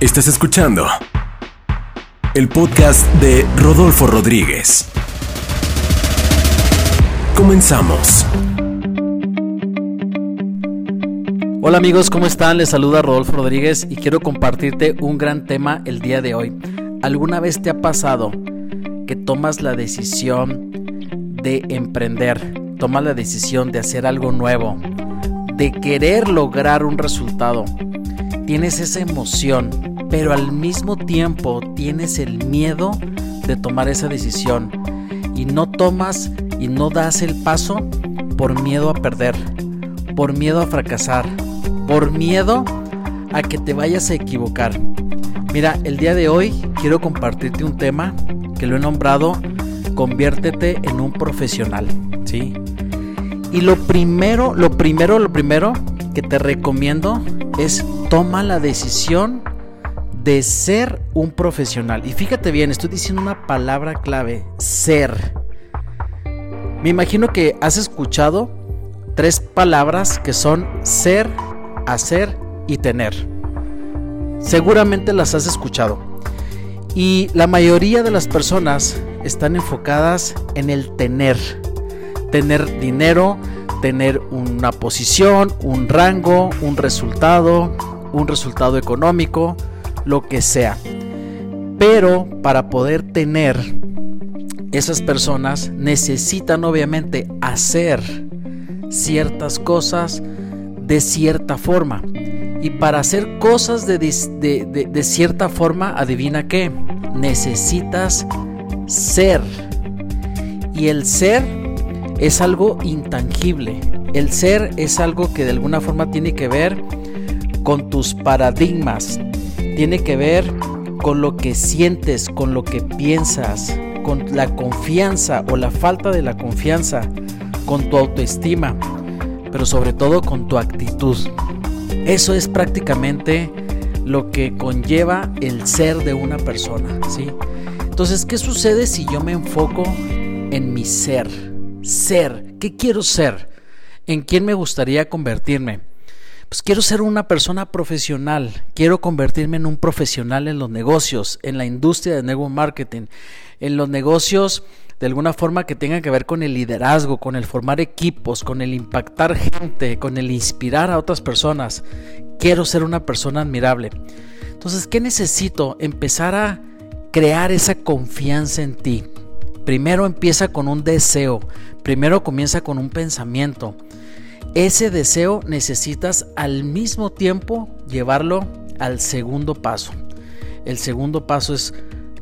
Estás escuchando el podcast de Rodolfo Rodríguez. Comenzamos. Hola amigos, ¿cómo están? Les saluda Rodolfo Rodríguez y quiero compartirte un gran tema el día de hoy. ¿Alguna vez te ha pasado que tomas la decisión de emprender, tomas la decisión de hacer algo nuevo, de querer lograr un resultado? Tienes esa emoción, pero al mismo tiempo tienes el miedo de tomar esa decisión y no tomas y no das el paso por miedo a perder, por miedo a fracasar, por miedo a que te vayas a equivocar. Mira, el día de hoy quiero compartirte un tema que lo he nombrado Conviértete en un profesional, ¿sí? Y lo primero, lo primero, lo primero que te recomiendo es toma la decisión de ser un profesional. Y fíjate bien, estoy diciendo una palabra clave, ser. Me imagino que has escuchado tres palabras que son ser, hacer y tener. Seguramente las has escuchado. Y la mayoría de las personas están enfocadas en el tener. Tener dinero, tener una posición, un rango, un resultado, un resultado económico, lo que sea. Pero para poder tener, esas personas necesitan obviamente hacer ciertas cosas de cierta forma. Y para hacer cosas de, cierta forma, adivina qué, necesitas ser. Y el ser es algo intangible. El ser es algo que de alguna forma tiene que ver con tus paradigmas, tiene que ver con lo que sientes, con lo que piensas, con la confianza o la falta de la confianza, con tu autoestima, pero sobre todo con tu actitud. Eso es prácticamente lo que conlleva el ser de una persona, ¿sí? Entonces, ¿qué sucede si yo me enfoco en mi ser? Ser, ¿qué quiero ser? ¿En quién me gustaría convertirme? Pues quiero ser una persona profesional, quiero convertirme en un profesional en los negocios, en la industria de network marketing, en los negocios de alguna forma que tengan que ver con el liderazgo, con el formar equipos, con el impactar gente, con el inspirar a otras personas. Quiero ser una persona admirable. Entonces, ¿qué necesito? Empezar a crear esa confianza en ti. Primero empieza con un deseo, primero comienza con un pensamiento ese deseo necesitas al mismo tiempo llevarlo al segundo paso. El segundo paso es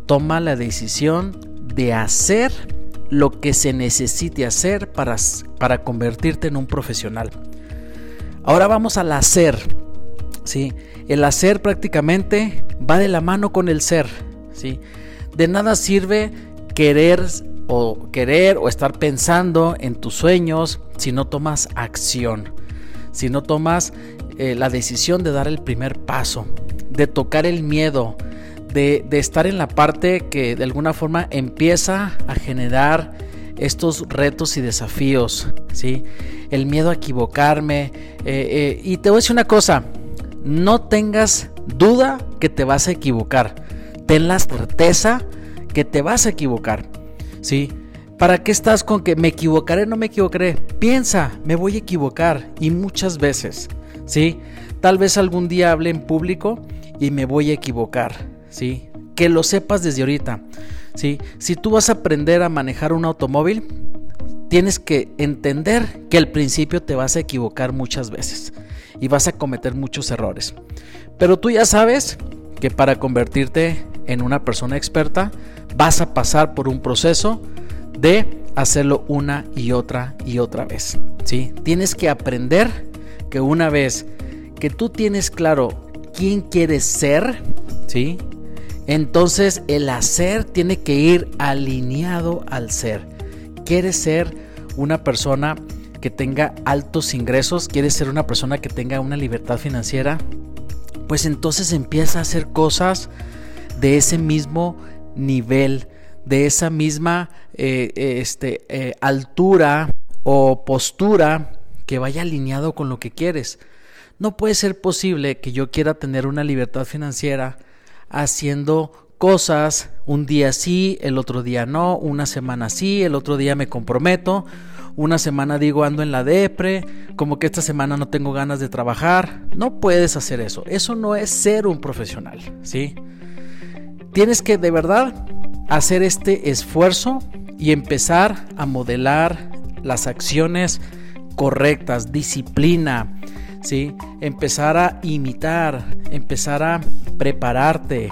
toma la decisión de hacer lo que se necesite hacer para, para convertirte en un profesional. Ahora vamos al hacer. ¿sí? El hacer prácticamente va de la mano con el ser. ¿sí? De nada sirve querer o querer o estar pensando en tus sueños si no tomas acción, si no tomas eh, la decisión de dar el primer paso, de tocar el miedo, de, estar en la parte que de alguna forma empieza a generar estos retos y desafíos, ¿sí? El miedo a equivocarme. Eh, eh, y te voy a decir una cosa, no tengas duda que te vas a equivocar. Ten la certeza que te vas a equivocar. ¿Sí? ¿Para qué estás con que me equivocaré, no me equivocaré? Piensa, me voy a equivocar y muchas veces, ¿sí? Tal vez algún día hable en público y me voy a equivocar, ¿sí? Que lo sepas desde ahorita, ¿sí? Si tú vas a aprender a manejar un automóvil, tienes que entender que al principio te vas a equivocar muchas veces y vas a cometer muchos errores. Pero tú ya sabes que para convertirte en una persona experta, vas a pasar por un proceso de hacerlo una y otra y otra vez. ¿sí? Tienes que aprender que una vez que tú tienes claro quién quieres ser, ¿sí? entonces el hacer tiene que ir alineado al ser. ¿Quieres ser una persona que tenga altos ingresos? ¿Quieres ser una persona que tenga una libertad financiera? Pues entonces empieza a hacer cosas de ese mismo nivel, de esa misma eh, eh, este, eh, altura o postura que vaya alineado con lo que quieres. No puede ser posible que yo quiera tener una libertad financiera haciendo cosas, un día sí, el otro día no, una semana sí, el otro día me comprometo, una semana digo ando en la depre, como que esta semana no tengo ganas de trabajar. No puedes hacer eso. Eso no es ser un profesional, ¿sí? Tienes que de verdad hacer este esfuerzo y empezar a modelar las acciones correctas, disciplina, ¿sí? Empezar a imitar, empezar a prepararte,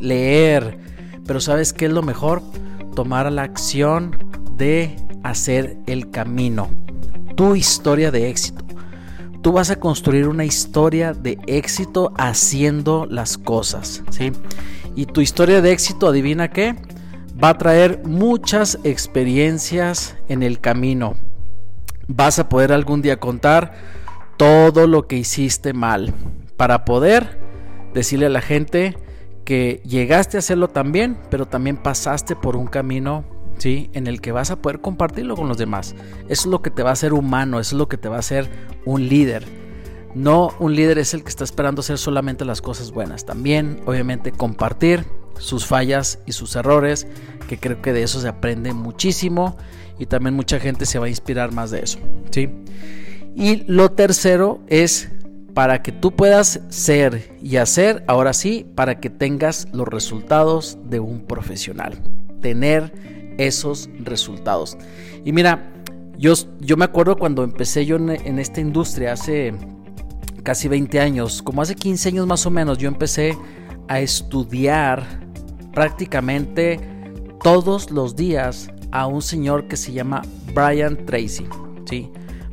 leer, pero ¿sabes qué es lo mejor? Tomar la acción de hacer el camino. Tu historia de éxito. Tú vas a construir una historia de éxito haciendo las cosas, ¿sí? Y tu historia de éxito, adivina qué, va a traer muchas experiencias en el camino. Vas a poder algún día contar todo lo que hiciste mal para poder decirle a la gente que llegaste a hacerlo también, pero también pasaste por un camino ¿sí? En el que vas a poder compartirlo con los demás. Eso es lo que te va a hacer humano, es lo que te va a hacer un líder. No un líder es el que está esperando hacer solamente las cosas buenas. También, obviamente, compartir sus fallas y sus errores, que creo que de eso se aprende muchísimo y también mucha gente se va a inspirar más de eso, ¿sí? Y lo tercero es para que tú puedas ser y hacer, ahora sí, para que tengas los resultados de un profesional. Tener esos resultados. Y mira, yo, yo me acuerdo cuando empecé yo en, esta industria hace casi 20 años, como hace 15 años más o menos, yo empecé a estudiar prácticamente todos los días a un señor que se llama Brian Tracy. ¿sí?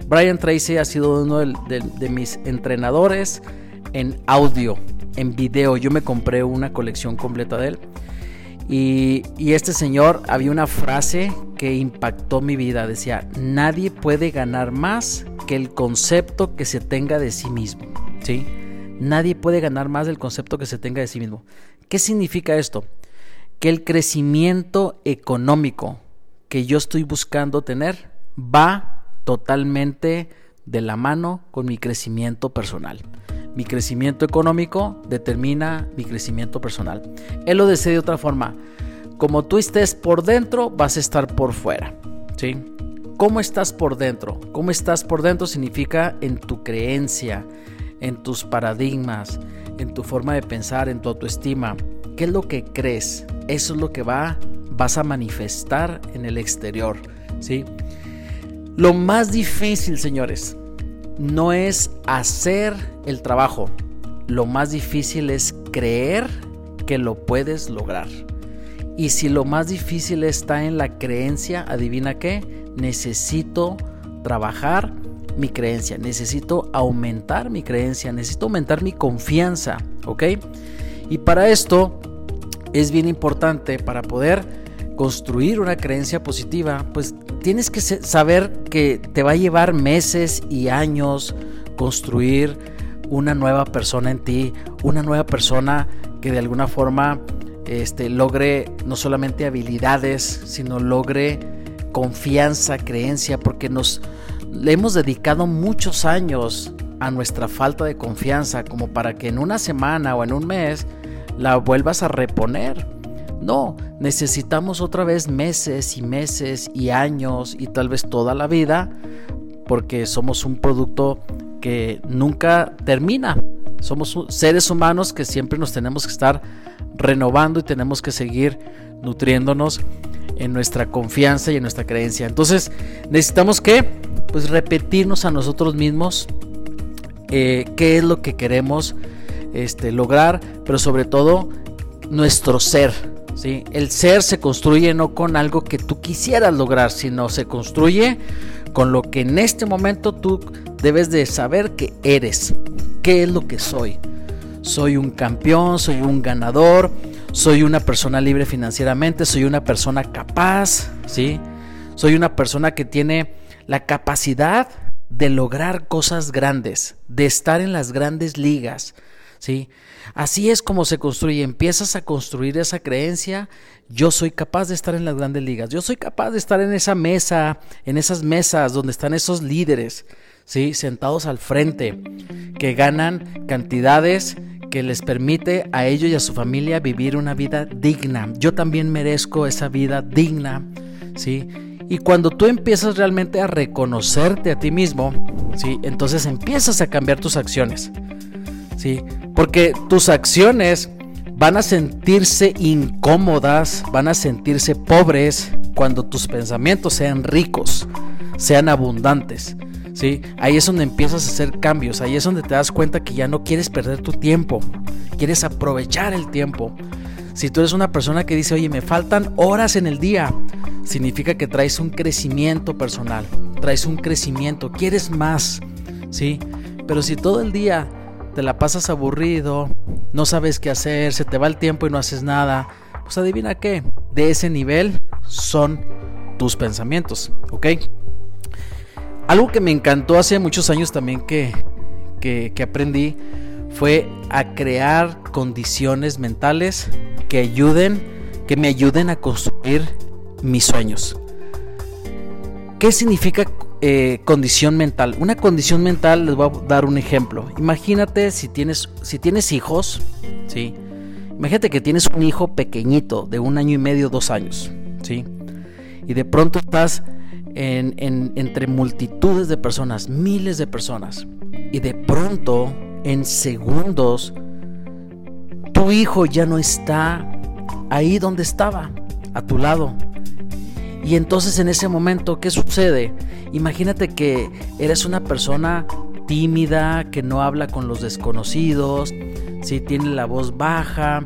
Brian Tracy ha sido uno de, mis entrenadores en audio, en video. Yo me compré una colección completa de él. Y, este señor había una frase que impactó mi vida. Decía, nadie puede ganar más que el concepto que se tenga de sí mismo. ¿Sí? Nadie puede ganar más del concepto que se tenga de sí mismo. ¿Qué significa esto? Que el crecimiento económico que yo estoy buscando tener va totalmente de la mano con mi crecimiento personal. Mi crecimiento económico determina mi crecimiento personal. Él lo decía de otra forma. Como tú estés por dentro, vas a estar por fuera. ¿Sí? ¿Cómo estás por dentro? ¿Cómo estás por dentro significa en tu creencia, en tus paradigmas, en tu forma de pensar, en tu autoestima. ¿Qué es lo que crees? Eso es lo que va, vas a manifestar en el exterior. ¿sí? Lo más difícil, señores, no es hacer el trabajo. Lo más difícil es creer que lo puedes lograr. Y si lo más difícil está en la creencia, adivina qué, necesito trabajar mi creencia, necesito aumentar mi creencia, necesito aumentar mi confianza, ¿ok? Y para esto es bien importante, para poder construir una creencia positiva, pues tienes que saber que te va a llevar meses y años construir una nueva persona en ti, una nueva persona que de alguna forma este, logre no solamente habilidades, sino logre confianza, creencia, porque nos le hemos dedicado muchos años a nuestra falta de confianza como para que en una semana o en un mes la vuelvas a reponer. No, necesitamos otra vez meses y meses y años y tal vez toda la vida porque somos un producto que nunca termina. Somos seres humanos que siempre nos tenemos que estar renovando y tenemos que seguir nutriéndonos en nuestra confianza y en nuestra creencia. Entonces necesitamos que pues repetirnos a nosotros mismos eh, qué es lo que queremos este, lograr, pero sobre todo nuestro ser. El ser se construye no con algo que tú quisieras lograr, sino se construye con lo que en este momento tú debes de saber que eres, qué es lo que soy. Soy un campeón, soy un ganador, soy una persona libre financieramente, soy una persona capaz, ¿sí? Soy una persona que tiene la capacidad de lograr cosas grandes, de estar en las grandes ligas, ¿sí? Así es como se construye, empiezas a construir esa creencia, yo soy capaz de estar en las grandes ligas, yo soy capaz de estar en esa mesa, en esas mesas donde están esos líderes, ¿sí? Sentados al frente, que ganan cantidades que les permite a ellos y a su familia vivir una vida digna. Yo también merezco esa vida digna, ¿sí? Y cuando tú empiezas realmente a reconocerte a ti mismo, ¿sí? Entonces empiezas a cambiar tus acciones, ¿sí? Porque tus acciones van a sentirse incómodas, van a sentirse pobres cuando tus pensamientos sean ricos, sean abundantes. ¿sí? Ahí es donde empiezas a hacer cambios, ahí es donde te das cuenta que ya no quieres perder tu tiempo, quieres aprovechar el tiempo. Si tú eres una persona que dice, oye, me faltan horas en el día, significa que traes un crecimiento personal, traes un crecimiento, quieres más, ¿sí? Pero si todo el día te la pasas aburrido, no sabes qué hacer, se te va el tiempo y no haces nada, pues adivina qué, de ese nivel son tus pensamientos, ¿ok? Algo que me encantó hace muchos años también que, que, que aprendí fue a crear condiciones mentales que ayuden, que me ayuden a construir mis sueños. ¿Qué significa eh, condición mental. Una condición mental, les voy a dar un ejemplo. Imagínate si tienes, si tienes hijos, ¿sí? Imagínate que tienes un hijo pequeñito, de un año y medio, dos años, ¿sí? Y de pronto estás en, entre multitudes de personas, miles de personas. Y de pronto, en segundos, tu hijo ya no está ahí donde estaba, a tu lado. Y entonces en ese momento, ¿qué sucede? Imagínate que eres una persona tímida, que no habla con los desconocidos, ¿sí? tiene la voz baja,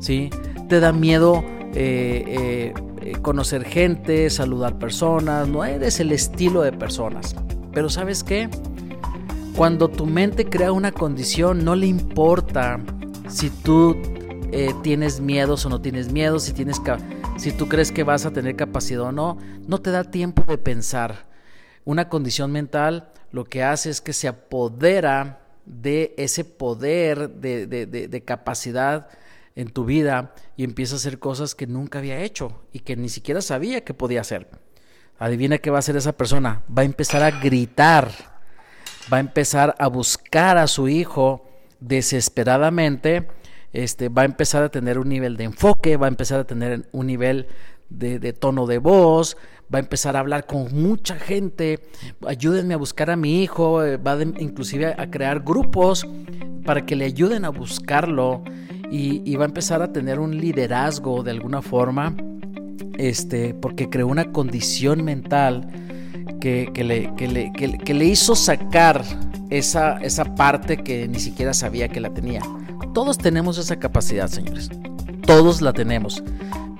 ¿sí? te da miedo eh, eh, conocer gente, saludar personas, no eres el estilo de personas. Pero ¿sabes qué? Cuando tu mente crea una condición, no le importa si tú eh, tienes miedos o no tienes miedo, si tienes si tú crees que vas a tener capacidad o no, no te da tiempo de pensar. Una condición mental lo que hace es que se apodera de ese poder de, capacidad en tu vida y empieza a hacer cosas que nunca había hecho y que ni siquiera sabía que podía hacer. Adivina qué va a hacer esa persona. Va a empezar a gritar, va a empezar a buscar a su hijo desesperadamente este, va a empezar a tener un nivel de enfoque, va a empezar a tener un nivel de, tono de voz, va a empezar a hablar con mucha gente, ayúdenme a buscar a mi hijo, eh, va inclusive a crear grupos para que le ayuden a buscarlo y, va a empezar a tener un liderazgo de alguna forma, este, porque creó una condición mental que, le, que le, hizo sacar esa, esa parte que ni siquiera sabía que la tenía. Todos tenemos esa capacidad, señores. Todos la tenemos,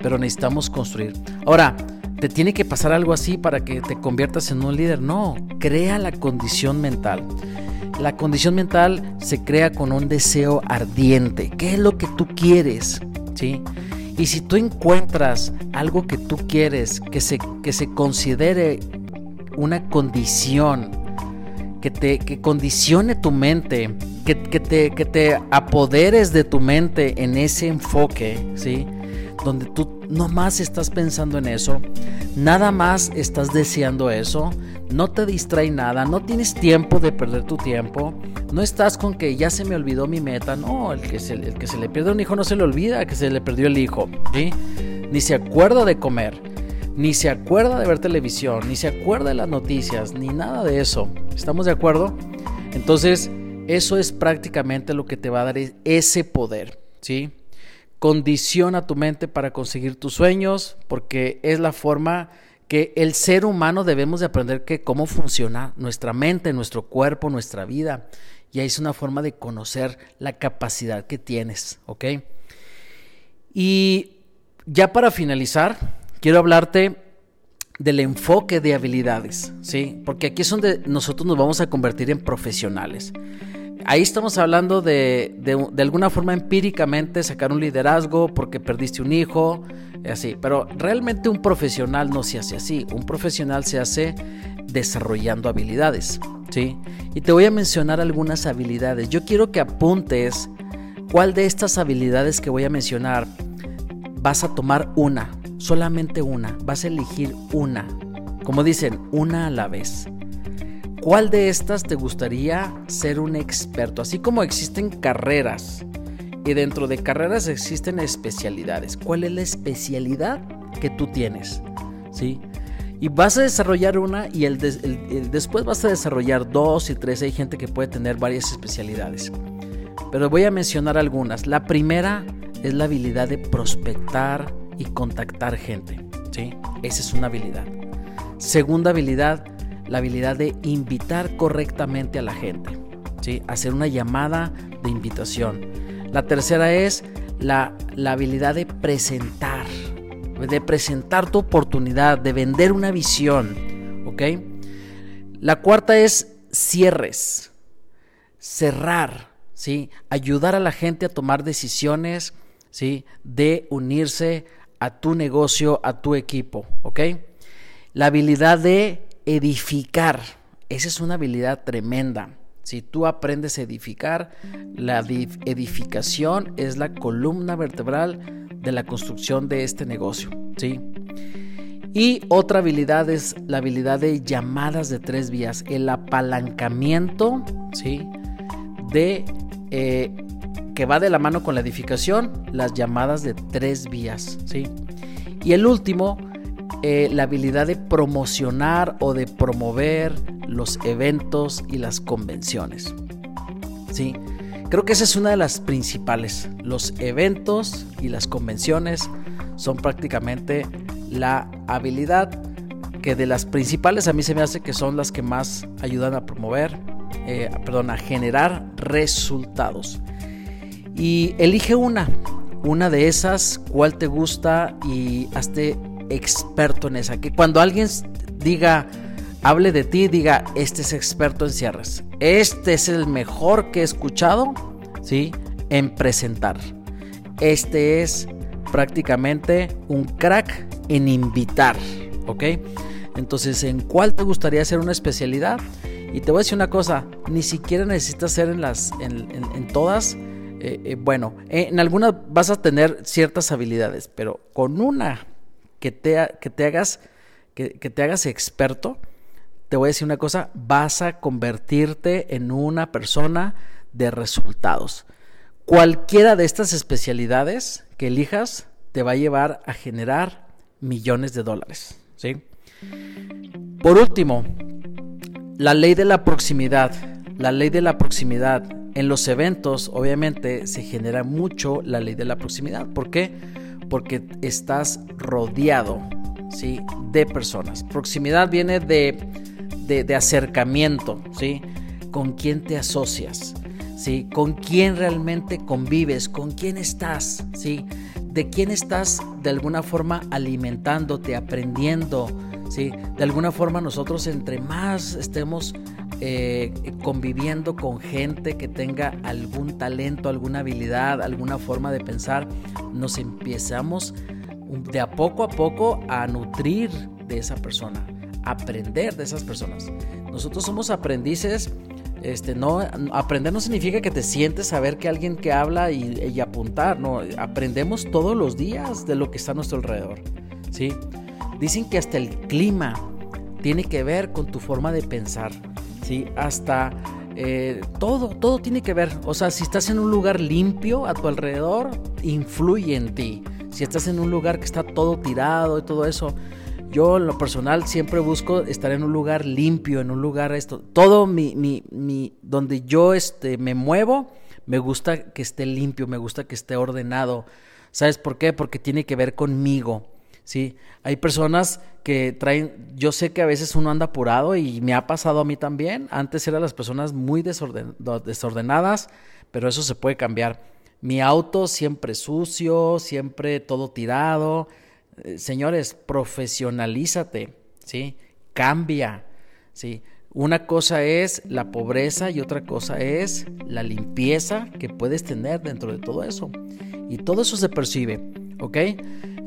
pero necesitamos construir. Ahora, ¿te tiene que pasar algo así para que te conviertas en un líder? No, crea la condición mental. La condición mental se crea con un deseo ardiente. ¿Qué es lo que tú quieres? ¿Sí? Y si tú encuentras algo que tú quieres, que se, que se considere una condición, que te que condicione tu mente, que, te, que te apoderes de tu mente en ese enfoque, ¿sí? Donde tú no más estás pensando en eso, nada más estás deseando eso, no te distrae nada, no tienes tiempo de perder tu tiempo, no estás con que ya se me olvidó mi meta, no, el que se, el que se le pierde un hijo no se le olvida que se le perdió el hijo, ¿sí? Ni se acuerda de comer, ni se acuerda de ver televisión, ni se acuerda de las noticias, ni nada de eso. ¿Estamos de acuerdo? Entonces, eso es prácticamente lo que te va a dar ese poder, ¿sí? Condiciona tu mente para conseguir tus sueños, porque es la forma que el ser humano debemos de aprender que cómo funciona nuestra mente, nuestro cuerpo, nuestra vida. Y ahí es una forma de conocer la capacidad que tienes, ¿ok? Y ya para finalizar, quiero hablarte del enfoque de habilidades, ¿sí? Porque aquí es donde nosotros nos vamos a convertir en profesionales ahí estamos hablando de, de, alguna forma empíricamente sacar un liderazgo porque perdiste un hijo, así. Pero realmente un profesional no se hace así. Un profesional se hace desarrollando habilidades, ¿sí? Y te voy a mencionar algunas habilidades. Yo quiero que apuntes cuál de estas habilidades que voy a mencionar vas a tomar una, solamente una. Vas a elegir una. Como dicen, una a la vez. ¿Cuál de estas te gustaría ser un experto? Así como existen carreras Y dentro de carreras existen especialidades. ¿Cuál es la especialidad que tú tienes? ¿Sí? Y vas a desarrollar una y después vas a desarrollar dos y tres. Hay gente que puede tener varias especialidades. Pero voy a mencionar algunas. La primera es la habilidad de prospectar y contactar gente. ¿sí? Esa es una habilidad. Segunda habilidad, la habilidad de invitar correctamente a la gente. ¿sí? Hacer una llamada de invitación. La tercera es la, la habilidad de presentar. De presentar tu oportunidad, de vender una visión. ¿Ok? La cuarta es cierres. Cerrar. ¿sí? Ayudar a la gente a tomar decisiones ¿sí? de unirse a tu negocio, a tu equipo, ¿ok? La habilidad de edificar, esa es una habilidad tremenda. Si tú aprendes a edificar, la edificación es la columna vertebral de la construcción de este negocio, ¿sí? Y otra habilidad es la habilidad de llamadas de tres vías, el apalancamiento, ¿sí? De eh, que va de la mano con la edificación, las llamadas de tres vías, ¿sí? Y el último, eh, la habilidad de promocionar o de promover los eventos y las convenciones, ¿sí? Creo que esa es una de las principales. Los eventos y las convenciones son prácticamente la habilidad que de las principales a mí se me hace que son las que más ayudan a promover, eh, perdón, a generar resultados. Y elige una, una de esas, cuál te gusta y hazte experto en esa. Que cuando alguien diga, hable de ti, diga, este es experto en cierres. Este es el mejor que he escuchado, ¿sí? En presentar. Este es prácticamente un crack en invitar, ¿ok? Entonces, ¿en cuál te gustaría hacer una especialidad? Y te voy a decir una cosa, ni siquiera necesitas ser en las, en todas eh, eh, bueno, en algunas vas a tener ciertas habilidades, pero con una que te, que te hagas que, te hagas experto, te voy a decir una cosa, vas a convertirte en una persona de resultados. Cualquiera de estas especialidades que elijas te va a llevar a generar millones de dólares. ¿sí? Por último, la ley de la proximidad. La ley de la proximidad en los eventos, obviamente, se genera mucho la ley de la proximidad. ¿Por qué? Porque estás rodeado ¿sí? de personas. Proximidad viene de, de, acercamiento, ¿sí? con quién te asocias, ¿sí? con quién realmente convives, con quién estás, ¿sí? de quién estás de alguna forma alimentándote, aprendiendo. ¿sí? De alguna forma nosotros entre más estemos eh, conviviendo con gente que tenga algún talento, alguna habilidad, alguna forma de pensar, nos empezamos de a poco a poco a nutrir de esa persona, aprender de esas personas. Nosotros somos aprendices. Este, no, aprender no significa que te sientes a ver que alguien que habla y, y, apuntar, no, aprendemos todos los días de lo que está a nuestro alrededor, ¿sí? Dicen que hasta el clima tiene que ver con tu forma de pensar. ¿Sí? Hasta eh, todo, todo tiene que ver. O sea, si estás en un lugar limpio a tu alrededor, influye en ti. Si estás en un lugar que está todo tirado y todo eso, yo en lo personal siempre busco estar en un lugar limpio, en un lugar esto. Todo mi, mi, mi donde yo este, me muevo, me gusta que esté limpio, me gusta que esté ordenado. ¿Sabes por qué? Porque tiene que ver conmigo. ¿Sí? Hay personas que traen, yo sé que a veces uno anda apurado y me ha pasado a mí también. Antes eran las personas muy desordenadas, pero eso se puede cambiar. Mi auto siempre sucio, siempre todo tirado. Eh, señores, profesionalízate, ¿sí? Cambia, ¿sí? Una cosa es la pobreza y otra cosa es la limpieza que puedes tener dentro de todo eso. Y todo eso se percibe, ¿ok?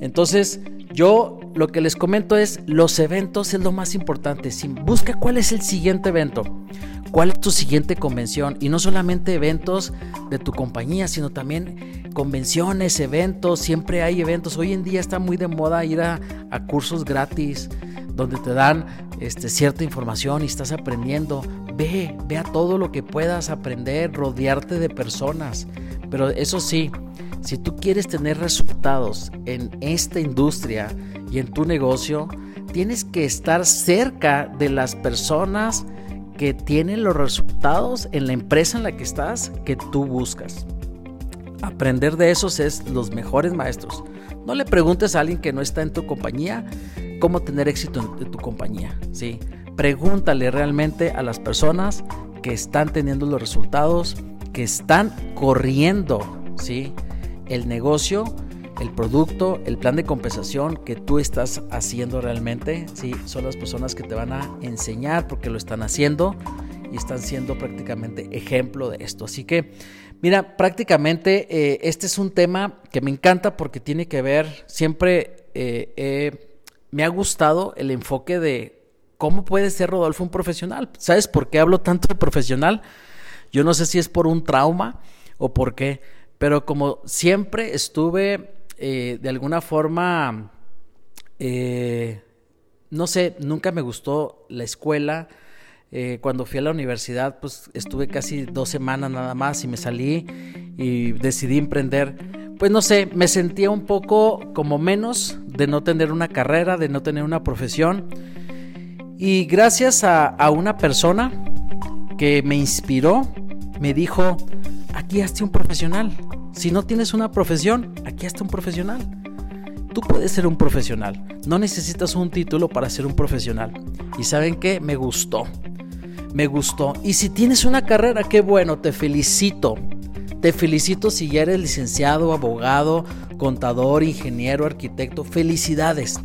Entonces, yo lo que les comento es, los eventos es lo más importante. busca cuál es el siguiente evento, cuál es tu siguiente convención. Y no solamente eventos de tu compañía, sino también convenciones, eventos. Siempre hay eventos. Hoy en día está muy de moda ir a, cursos gratis donde te dan este, cierta información y estás aprendiendo. Ve, ve a todo lo que puedas aprender, rodearte de personas. Pero eso sí, si tú quieres tener resultados en esta industria y en tu negocio, tienes que estar cerca de las personas que tienen los resultados en la empresa en la que estás que tú buscas. Aprender de esos es los mejores maestros. No le preguntes a alguien que no está en tu compañía cómo tener éxito en tu compañía, ¿sí? Pregúntale realmente a las personas que están teniendo los resultados, que están corriendo, ¿sí? El negocio, el producto, el plan de compensación que tú estás haciendo realmente, ¿sí? Son las personas que te van a enseñar porque lo están haciendo y están siendo prácticamente ejemplo de esto. Así que, mira, prácticamente eh, este es un tema que me encanta porque tiene que ver, siempre eh, me ha gustado el enfoque de ¿Cómo puede ser Rodolfo un profesional? ¿Sabes por qué hablo tanto de profesional? Yo no sé si es por un trauma o por qué, pero como siempre estuve eh, de alguna forma, eh, no sé, nunca me gustó la escuela. Eh, cuando fui a la universidad, pues estuve casi dos semanas nada más y me salí y decidí emprender. Pues no sé, me sentía un poco como menos de no tener una carrera, de no tener una profesión. Y gracias a, una persona que me inspiró, me dijo, aquí hazte un profesional. Si no tienes una profesión, aquí hazte un profesional. Tú puedes ser un profesional. No necesitas un título para ser un profesional. Y saben qué? Me gustó. Me gustó. Y si tienes una carrera, qué bueno, te felicito. Te felicito si ya eres licenciado, abogado, contador, ingeniero, arquitecto. Felicidades.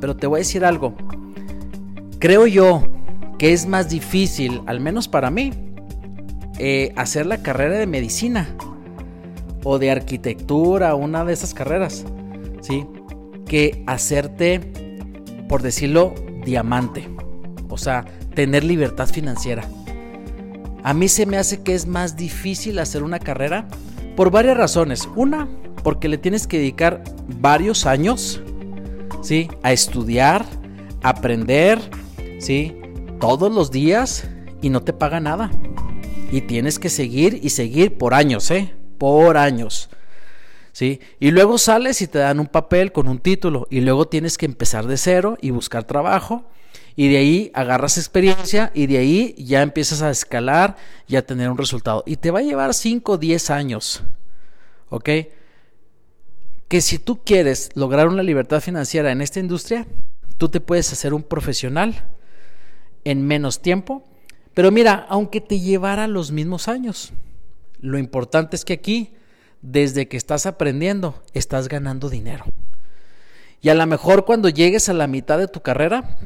Pero te voy a decir algo. Creo yo que es más difícil, al menos para mí, eh, hacer la carrera de medicina o de arquitectura, una de esas carreras, ¿sí? Que hacerte, por decirlo, diamante. O sea, tener libertad financiera. A mí se me hace que es más difícil hacer una carrera por varias razones. Una, porque le tienes que dedicar varios años, ¿sí? A estudiar, aprender, ¿sí? Todos los días y no te paga nada. Y tienes que seguir y seguir por años, ¿eh? Por años. ¿Sí? Y luego sales y te dan un papel con un título y luego tienes que empezar de cero y buscar trabajo y de ahí agarras experiencia y de ahí ya empiezas a escalar y a tener un resultado. Y te va a llevar 5 o 10 años. ¿Ok? Que si tú quieres lograr una libertad financiera en esta industria, tú te puedes hacer un profesional en menos tiempo. Pero mira, aunque te llevara los mismos años, lo importante es que aquí, desde que estás aprendiendo, estás ganando dinero. Y a lo mejor cuando llegues a la mitad de tu carrera,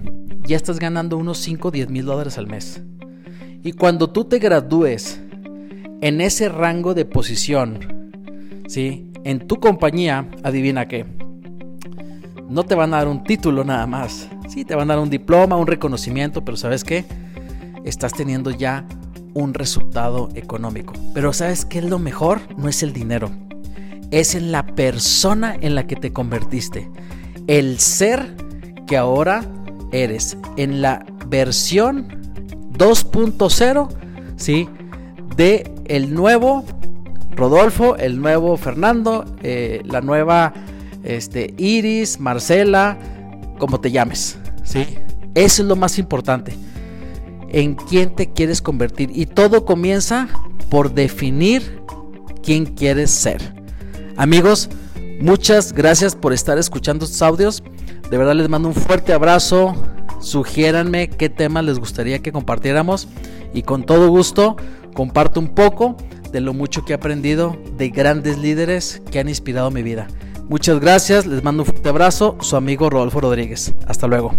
ya estás ganando unos 5 o 10 mil dólares al mes. Y cuando tú te gradúes en ese rango de posición, ¿sí? En tu compañía, adivina qué. No te van a dar un título nada más, Sí, te van a dar un diploma, un reconocimiento, pero ¿sabes qué? Estás teniendo ya un resultado económico. Pero ¿sabes qué es lo mejor? No es el dinero. Es en la persona en la que te convertiste. El ser que ahora eres. En la versión 2.0, ¿sí? De el nuevo Rodolfo, el nuevo Fernando, eh, la nueva este, Iris, Marcela, como te llames, ¿sí? Eso es lo más importante. En quién te quieres convertir. Y todo comienza por definir quién quieres ser. Amigos, muchas gracias por estar escuchando estos audios. De verdad les mando un fuerte abrazo. Sugiéranme qué temas les gustaría que compartiéramos. Y con todo gusto comparto un poco de lo mucho que he aprendido de grandes líderes que han inspirado mi vida. Muchas gracias, les mando un fuerte abrazo, su amigo Rodolfo Rodríguez. Hasta luego.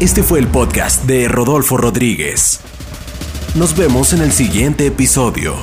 Este fue el podcast de Rodolfo Rodríguez. Nos vemos en el siguiente episodio.